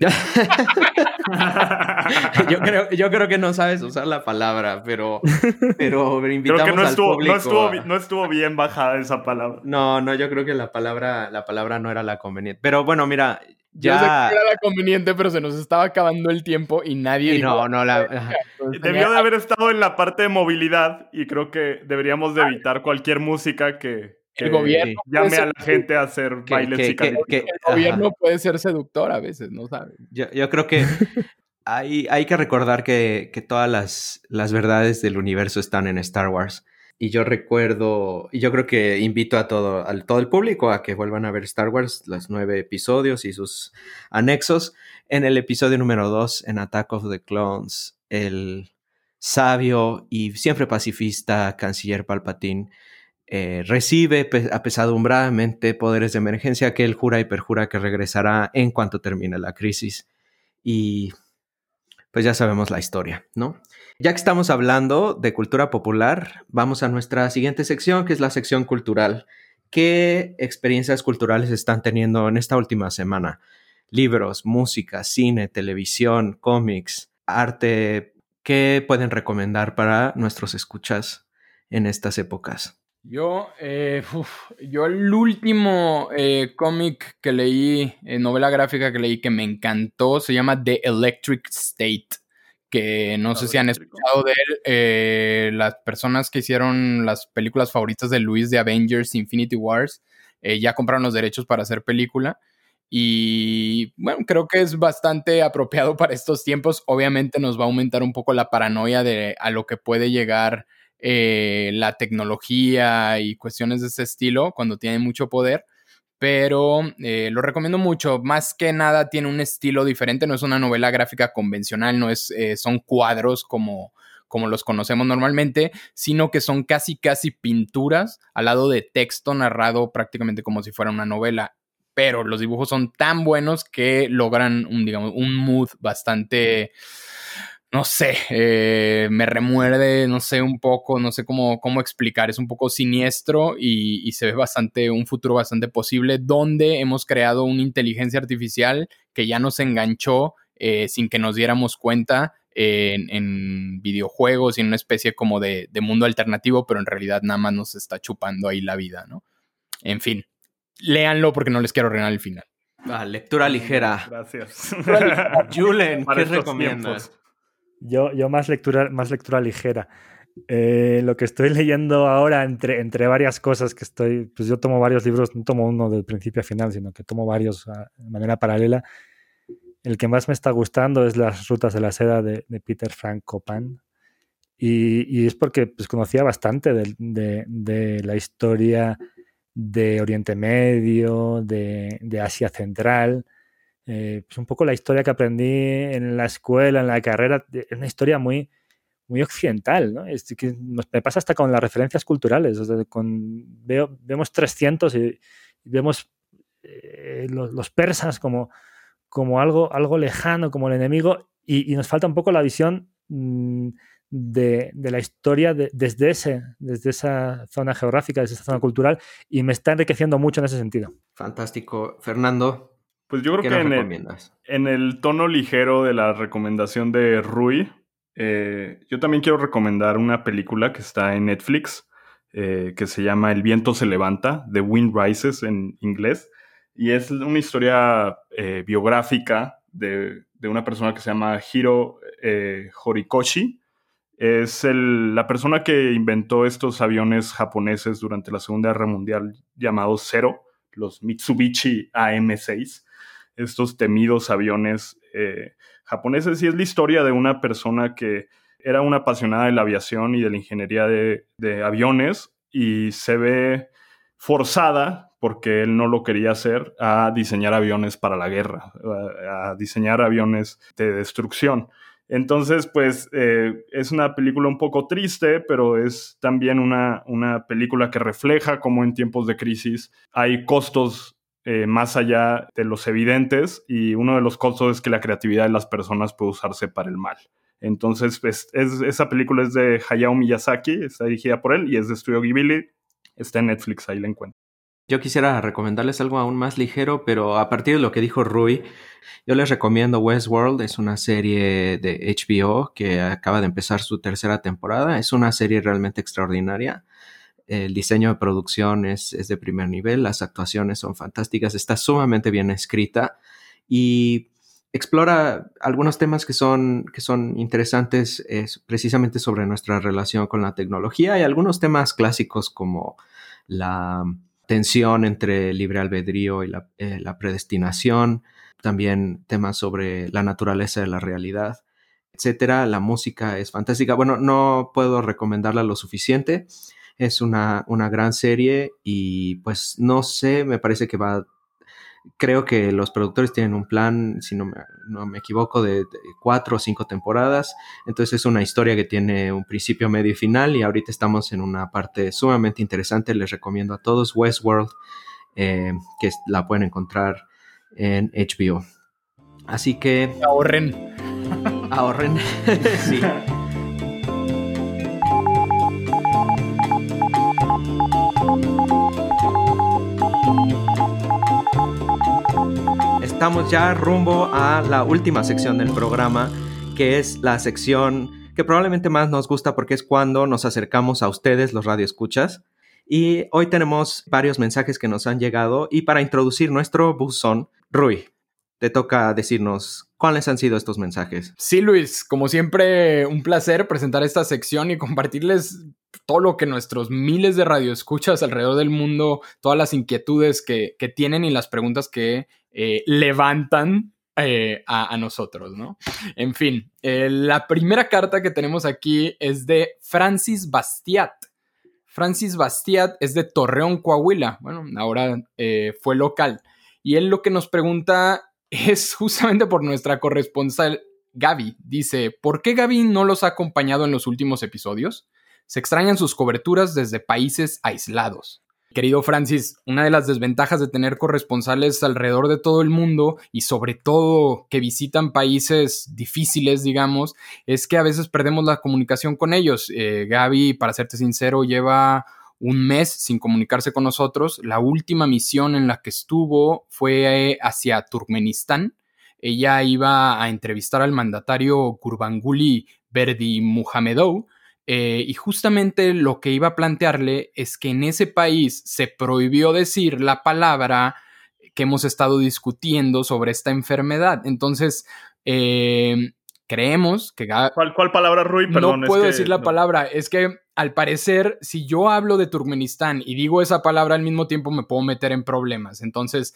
yo, creo, yo creo que no sabes usar la palabra, pero, pero invitamos creo que no estuvo, al público no, estuvo, bien bajada esa palabra. No, no, yo creo que la palabra, la palabra no era la conveniente. Pero bueno, mira, ya... Yo sé que era la conveniente, pero se nos estaba acabando el tiempo y nadie... no, no, la... Debió de haber estado en la parte de movilidad y creo que deberíamos de evitar cualquier música que el gobierno llame a la gente a hacer bailes que, El gobierno puede ser seductor a veces, ¿no sabes? Yo, yo, creo que hay, hay que recordar que, que todas las, las, verdades del universo están en Star Wars. Y yo recuerdo, y yo creo que invito a todo, a todo el público a que vuelvan a ver Star Wars, los nueve episodios y sus anexos. En el episodio número dos, en Attack of the Clones, el sabio y siempre pacifista canciller Palpatine eh, recibe apesadumbradamente poderes de emergencia que él jura y perjura que regresará en cuanto termine la crisis. Y pues ya sabemos la historia, ¿no? Ya que estamos hablando de cultura popular, vamos a nuestra siguiente sección, que es la sección cultural. ¿Qué experiencias culturales están teniendo en esta última semana? Libros, música, cine, televisión, cómics, arte. ¿Qué pueden recomendar para nuestros escuchas en estas épocas? Yo, eh, yo el último eh, cómic que leí, eh, novela gráfica que leí que me encantó, se llama The Electric State, que no sé si han escuchado de él. las personas que hicieron las películas favoritas de Luis de Avengers Infinity Wars ya compraron los derechos para hacer película. Y bueno, creo que es bastante apropiado para estos tiempos. Obviamente nos va a aumentar un poco la paranoia de a lo que puede llegar eh, la tecnología y cuestiones de ese estilo cuando tiene mucho poder. Pero eh, lo recomiendo mucho. Más que nada tiene un estilo diferente. No es una novela gráfica convencional, no es, eh, son cuadros como, como los conocemos normalmente, sino que son casi, casi pinturas al lado de texto narrado prácticamente como si fuera una novela. Pero los dibujos son tan buenos que logran un, digamos, un mood bastante no sé, eh, me remuerde, no sé, un poco, no sé cómo, cómo explicar, es un poco siniestro y, se ve bastante, un futuro bastante posible donde hemos creado una inteligencia artificial que ya nos enganchó eh, sin que nos diéramos cuenta en, videojuegos y en una especie como de, mundo alternativo, pero en realidad nada más nos está chupando ahí la vida, ¿no? En fin, léanlo porque no les quiero arruinar el final. Ah, lectura ligera. Gracias. Julen, ¿qué recomiendas? Yo, yo más, lectura, más lectura ligera. Eh, lo que estoy leyendo ahora, entre, entre varias cosas que estoy, pues yo tomo varios libros, no tomo uno del principio a final, sino que tomo varios ah, de manera paralela. El que más me está gustando es Las Rutas de la Seda de, Peter Frank Copan. Y, y, es porque pues, conocía bastante de, de, de, la historia de Oriente Medio, de, de Asia Central, eh, pues un poco la historia que aprendí en la escuela, en la carrera, es una historia muy, muy occidental, ¿no? Es que me pasa hasta con las referencias culturales, con, veo, vemos 300 y, vemos eh, los, persas como, como algo, algo lejano, como el enemigo, y, nos falta un poco la visión mm, de, de, la historia desde, ese, desde esa zona geográfica, desde esa zona cultural, y me está enriqueciendo mucho en ese sentido. Fantástico. Fernando, pues yo creo que en el, en el, tono ligero de la recomendación de Rui, eh, yo también quiero recomendar una película que está en Netflix, eh, que se llama El viento se levanta, The Wind Rises en inglés, y es una historia eh, biográfica de, una persona que se llama Hiro Horikoshi. Es la persona que inventó estos aviones japoneses durante la Segunda Guerra Mundial llamados Zero, los Mitsubishi AM6 estos temidos aviones eh, japoneses y es la historia de una persona que era una apasionada de la aviación y de la ingeniería de, aviones y se ve forzada, porque él no lo quería hacer, a diseñar aviones para la guerra, a, diseñar aviones de destrucción. Entonces, pues eh, es una película un poco triste, pero es también una, una película que refleja cómo en tiempos de crisis hay costos eh, más allá de los evidentes y uno de los costos es que la creatividad de las personas puede usarse para el mal. Entonces, pues, esa película es de Hayao Miyazaki, está dirigida por él y es de Studio Ghibli, está en Netflix, ahí la encuentro. Yo quisiera recomendarles algo aún más ligero, pero a partir de lo que dijo Rui, yo les recomiendo Westworld, es una serie de HBO que acaba de empezar su tercera temporada, es una serie realmente extraordinaria el diseño de producción es, de primer nivel, las actuaciones son fantásticas, está sumamente bien escrita y explora algunos temas que son, que son interesantes precisamente sobre nuestra relación con la tecnología y algunos temas clásicos como la tensión entre libre albedrío y la, eh, la predestinación, también temas sobre la naturaleza de la realidad, etcétera. La música es fantástica. Bueno, no puedo recomendarla lo suficiente. Es una, una gran serie y pues no sé, me parece que va creo que los productores tienen un plan, si no me, no me equivoco, de, cuatro o cinco temporadas. Entonces es una historia que tiene un principio, medio y final. Y ahorita estamos en una parte sumamente interesante. Les recomiendo a todos Westworld, eh, que la pueden encontrar en HBO. Así que... Ahorren. Ahorren. sí. Estamos ya rumbo a la última sección del programa, que es la sección que probablemente más nos gusta porque es cuando nos acercamos a ustedes, los radioescuchas. Y hoy tenemos varios mensajes que nos han llegado y para introducir nuestro buzón, Rui, te toca decirnos cuáles han sido estos mensajes. Sí, Luis, como siempre, un placer presentar esta sección y compartirles todo lo que nuestros miles de radioescuchas alrededor del mundo, todas las inquietudes que, que tienen y las preguntas que eh, levantan eh, a, nosotros, ¿no? En fin, eh, la primera carta que tenemos aquí es de Francis Bastiat. Francis Bastiat es de Torreón, Coahuila. Bueno, ahora fue local. Y él lo que nos pregunta es justamente por nuestra corresponsal Gaby. Dice, ¿por qué Gaby no los ha acompañado en los últimos episodios? Se extrañan sus coberturas desde países aislados. Querido Francis, una de las desventajas de tener corresponsales alrededor de todo el mundo y sobre todo que visitan países difíciles, digamos, es que a veces perdemos la comunicación con ellos. Eh, Gaby, para serte sincero, lleva un mes sin comunicarse con nosotros. La última misión en la que estuvo fue hacia Turkmenistán. Ella iba a entrevistar al mandatario Kurbanguly Berdi Muhamedov, eh, y justamente lo que iba a plantearle es que en ese país se prohibió decir la palabra que hemos estado discutiendo sobre esta enfermedad. Entonces, eh, creemos que... ¿Cuál, ¿Cuál, palabra, Rui? Perdón, no puedo decir la palabra. Es que al parecer, si yo hablo de Turkmenistán y digo esa palabra al mismo tiempo, me puedo meter en problemas. Entonces,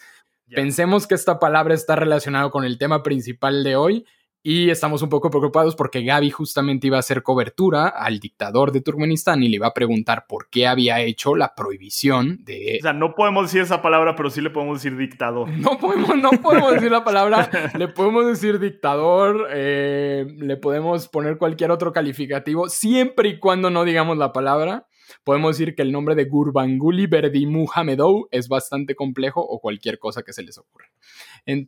pensemos que esta palabra está relacionada con el tema principal de hoy y estamos un poco preocupados porque Gaby justamente iba a hacer cobertura al dictador de Turkmenistán y le iba a preguntar por qué había hecho la prohibición de... O sea, no podemos decir esa palabra, pero sí le podemos decir dictador. No podemos, no podemos decir la palabra, le podemos decir dictador, eh, le podemos poner cualquier otro calificativo, siempre y cuando no digamos la palabra. Podemos decir que el nombre de Gurbanguly Berdimuhamedov es bastante complejo o cualquier cosa que se les ocurra.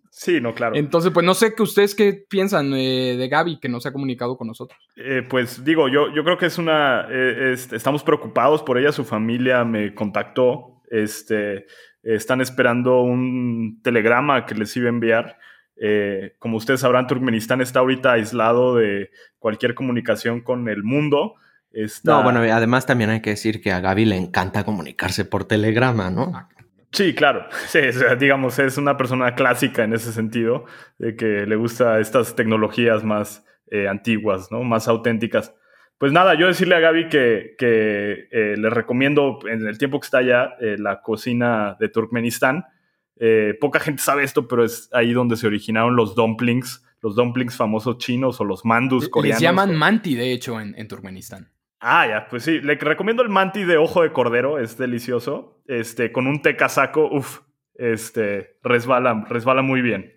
Sí, no, claro. Entonces, pues no sé que ustedes qué piensan eh, de Gaby que no se ha comunicado con nosotros. Eh, pues digo, yo, yo creo que es una. Eh, estamos preocupados por ella, su familia me contactó. Este, están esperando un telegrama que les iba a enviar. como ustedes sabrán, Turkmenistán está ahorita aislado de cualquier comunicación con el mundo. No, bueno, además también hay que decir que a Gaby le encanta comunicarse por telegrama, ¿no? Sí, claro. Sí, digamos, es una persona clásica en ese sentido, de que le gusta estas tecnologías más eh, antiguas, ¿no? Más auténticas. Pues nada, yo decirle a Gaby que, que eh, le recomiendo en el tiempo que está allá eh, la cocina de Turkmenistán. poca gente sabe esto, pero es ahí donde se originaron los dumplings, los dumplings famosos chinos o los mandus coreanos. Les llaman manti, de hecho, en, en Turkmenistán. Ah, ya, pues sí. Le recomiendo el manti de ojo de cordero, es delicioso. Este, con un té casaco, uff, este, resbala, resbala muy bien.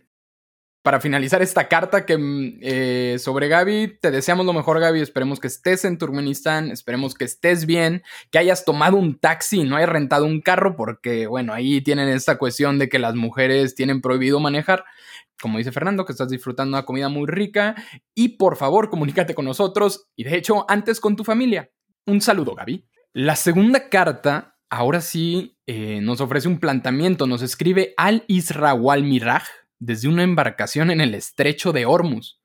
Para finalizar esta carta que mm, eh, sobre Gaby, te deseamos lo mejor, Gaby. Esperemos que estés en Turkmenistán, esperemos que estés bien, que hayas tomado un taxi, no hayas rentado un carro, porque, bueno, ahí tienen esta cuestión de que las mujeres tienen prohibido manejar como dice Fernando, que estás disfrutando una comida muy rica y por favor comunícate con nosotros y de hecho antes con tu familia. Un saludo, Gaby. La segunda carta, ahora sí, eh, nos ofrece un planteamiento. Nos escribe Al Israwal Miraj desde una embarcación en el estrecho de Hormuz.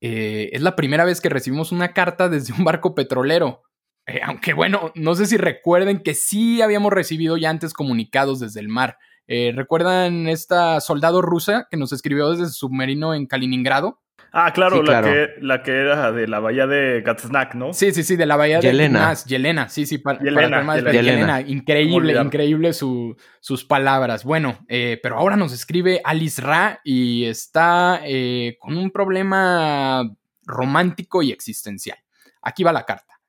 Eh, es la primera vez que recibimos una carta desde un barco petrolero. Eh, aunque bueno, no sé si recuerden que sí habíamos recibido ya antes comunicados desde el mar. Eh, ¿Recuerdan esta soldado rusa que nos escribió desde su submarino en Kaliningrado? Ah, claro, la, Que, la que era de la bahía de Gatsnak, ¿no? Sí, sí, sí, de la bahía de Yelena. Yelena, sí, sí, para, Yelena, Increíble, increíble sus palabras. Bueno, eh, pero ahora nos escribe Alice Ra y está eh, con un problema romántico y existencial. Aquí va la carta.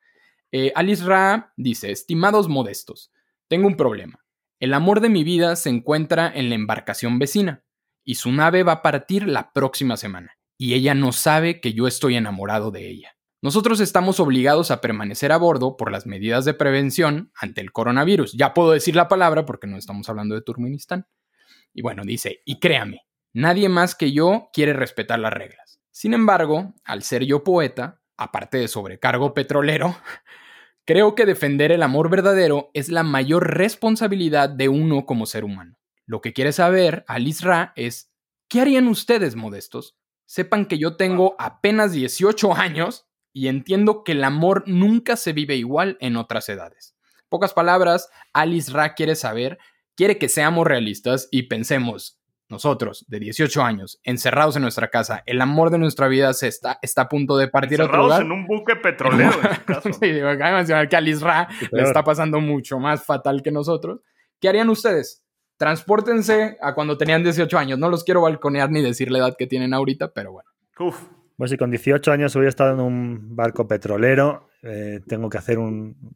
Alice Ra dice, estimados modestos, tengo un problema. El amor de mi vida se encuentra en la embarcación vecina, y su nave va a partir la próxima semana, y ella no sabe que yo estoy enamorado de ella. Nosotros estamos obligados a permanecer a bordo por las medidas de prevención ante el coronavirus. Ya puedo decir la palabra porque no estamos hablando de Turkmenistán. Y bueno, dice, y créame, nadie más que yo quiere respetar las reglas. Sin embargo, al ser yo poeta, aparte de sobrecargo petrolero, Creo que defender el amor verdadero es la mayor responsabilidad de uno como ser humano. Lo que quiere saber Alice Ra es, ¿qué harían ustedes, modestos? Sepan que yo tengo apenas 18 años y entiendo que el amor nunca se vive igual en otras edades. Pocas palabras, Alice Ra quiere saber, quiere que seamos realistas y pensemos, nosotros, de 18 años, encerrados en nuestra casa, el amor de nuestra vida se está, está a punto de partir a otro lugar. en un buque petrolero, en caso. sí, mencionar que a Alice Ra le está pasando mucho más fatal que nosotros. ¿Qué harían ustedes? Transpórtense a cuando tenían 18 años. No los quiero balconear ni decir la edad que tienen ahorita, pero bueno. Uf, Pues si con 18 años hubiera estado en un barco petrolero, eh, tengo que hacer un,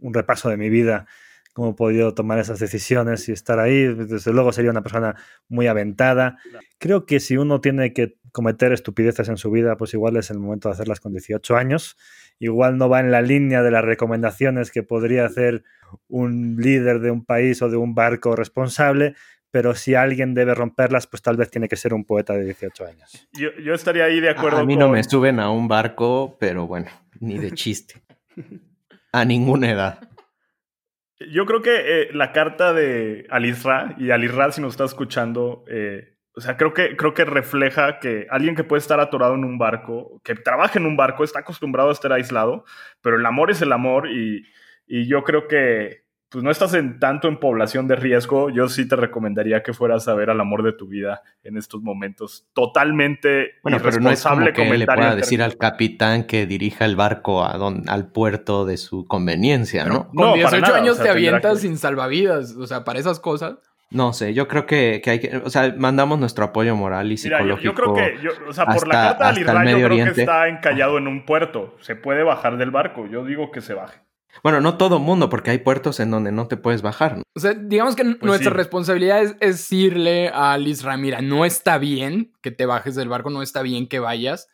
un repaso de mi vida, cómo he podido tomar esas decisiones y estar ahí. Desde luego sería una persona muy aventada. Creo que si uno tiene que cometer estupideces en su vida, pues igual es el momento de hacerlas con 18 años. Igual no va en la línea de las recomendaciones que podría hacer un líder de un país o de un barco responsable, pero si alguien debe romperlas, pues tal vez tiene que ser un poeta de 18 años. yo, yo estaría ahí de acuerdo A mí con... no me suben a un barco, pero bueno, ni de chiste. A ninguna edad. Yo creo que eh, la carta de Alisra, y Alisra, si nos está escuchando, eh, o sea, creo que, creo que refleja que alguien que puede estar atorado en un barco, que trabaja en un barco, está acostumbrado a estar aislado, pero el amor es el amor y, y yo creo que pues no estás en tanto en población de riesgo, yo sí te recomendaría que fueras a ver al amor de tu vida en estos momentos. Totalmente Bueno, pero no es como irresponsable que le pueda decir al capitán que dirija el barco a don- al puerto de su conveniencia, ¿no? Con No, para 18 nada, años o sea, te avientas que- sin salvavidas. O sea, para esas cosas. No sé, yo creo que, que hay que, o sea, mandamos nuestro apoyo moral y Mira, yo, psicológico. yo creo que, yo- o sea, por la carta de hasta el Alisra, yo creo Oriente. que está encallado en un puerto. Se puede bajar del barco. Yo digo que se baje. Bueno, no todo mundo, porque hay puertos en donde no te puedes bajar. ¿no? O sea, digamos que nuestra Pues sí. responsabilidad es, es decirle a Lisra, mira, no está bien que te bajes del barco, no está bien que vayas,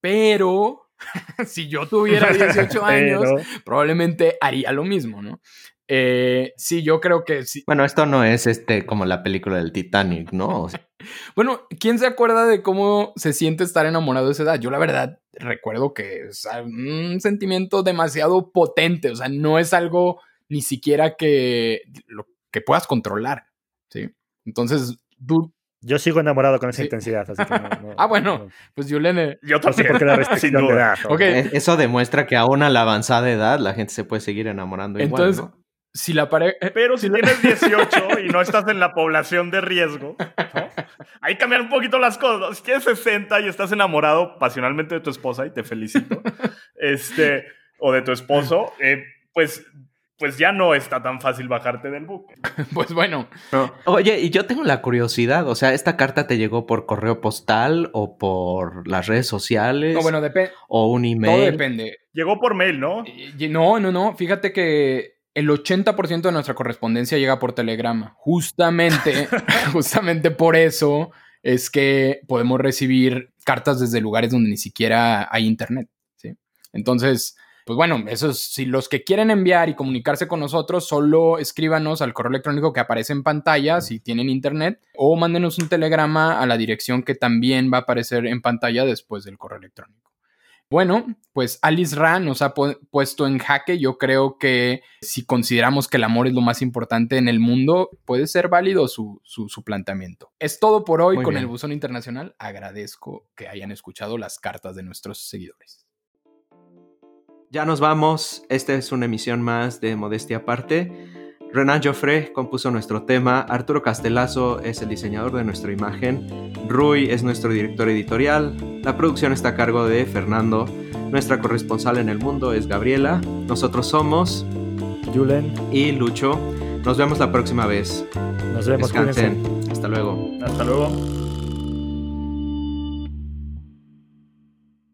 pero si yo tuviera 18 años, Pero- probablemente haría lo mismo, ¿no? Eh, sí, yo creo que sí. Bueno, esto no es este como la película del Titanic, ¿no? O sea, Bueno, ¿quién se acuerda de cómo se siente estar enamorado de esa edad? Yo la verdad recuerdo que es un sentimiento demasiado potente, o sea, no es algo ni siquiera que, lo, que puedas controlar, ¿sí? Entonces, tú, Yo sigo enamorado con esa Sí. intensidad, así que no- no- Ah, bueno. no- pues Yulene, Yo No sé también, por qué la sin de duda. e- eso demuestra que aún a la avanzada edad la gente se puede seguir enamorando igual, entonces, ¿no? Si la pareja... Pero si tienes 18 y no estás en la población de riesgo, ¿no? ahí cambian un poquito las cosas. Si tienes 60 y estás enamorado pasionalmente de tu esposa, y te felicito, este, o de tu esposo, eh, pues, pues ya no está tan fácil bajarte del buque. Pues bueno, Oye, y yo tengo la curiosidad, o sea, ¿esta carta te llegó por correo postal o por las redes sociales no, bueno, depende. o un Todo email? depende. Llegó por mail, ¿no? Y- No, no, no. Fíjate que el 80% de nuestra correspondencia llega por telegrama. Justamente, justamente por eso es que podemos recibir cartas desde lugares donde ni siquiera hay internet. ¿sí? Entonces, pues bueno, eso es, si los que quieren enviar y comunicarse con nosotros, solo escríbanos al correo electrónico que aparece en pantalla si tienen internet o mándenos un telegrama a la dirección que también va a aparecer en pantalla después del correo electrónico. Bueno, pues Alice Ra nos ha pu- puesto en jaque. Yo creo que si consideramos que el amor es lo más importante en el mundo, puede ser válido su, su- su planteamiento. Es todo por hoy Muy con bien. el Buzón Internacional. Agradezco que hayan escuchado las cartas de nuestros seguidores. Ya nos vamos. Esta es una emisión más de Modestia Aparte. Renan Joffre compuso nuestro tema. Arturo Castelazo es el diseñador de nuestra imagen. Rui es nuestro director editorial. La producción está a cargo de Fernando. Nuestra corresponsal en el mundo es Gabriela. Nosotros somos Julen, y Lucho. Nos vemos la próxima vez. nos vemos. cuídense. Descansen. Hasta luego. Hasta luego.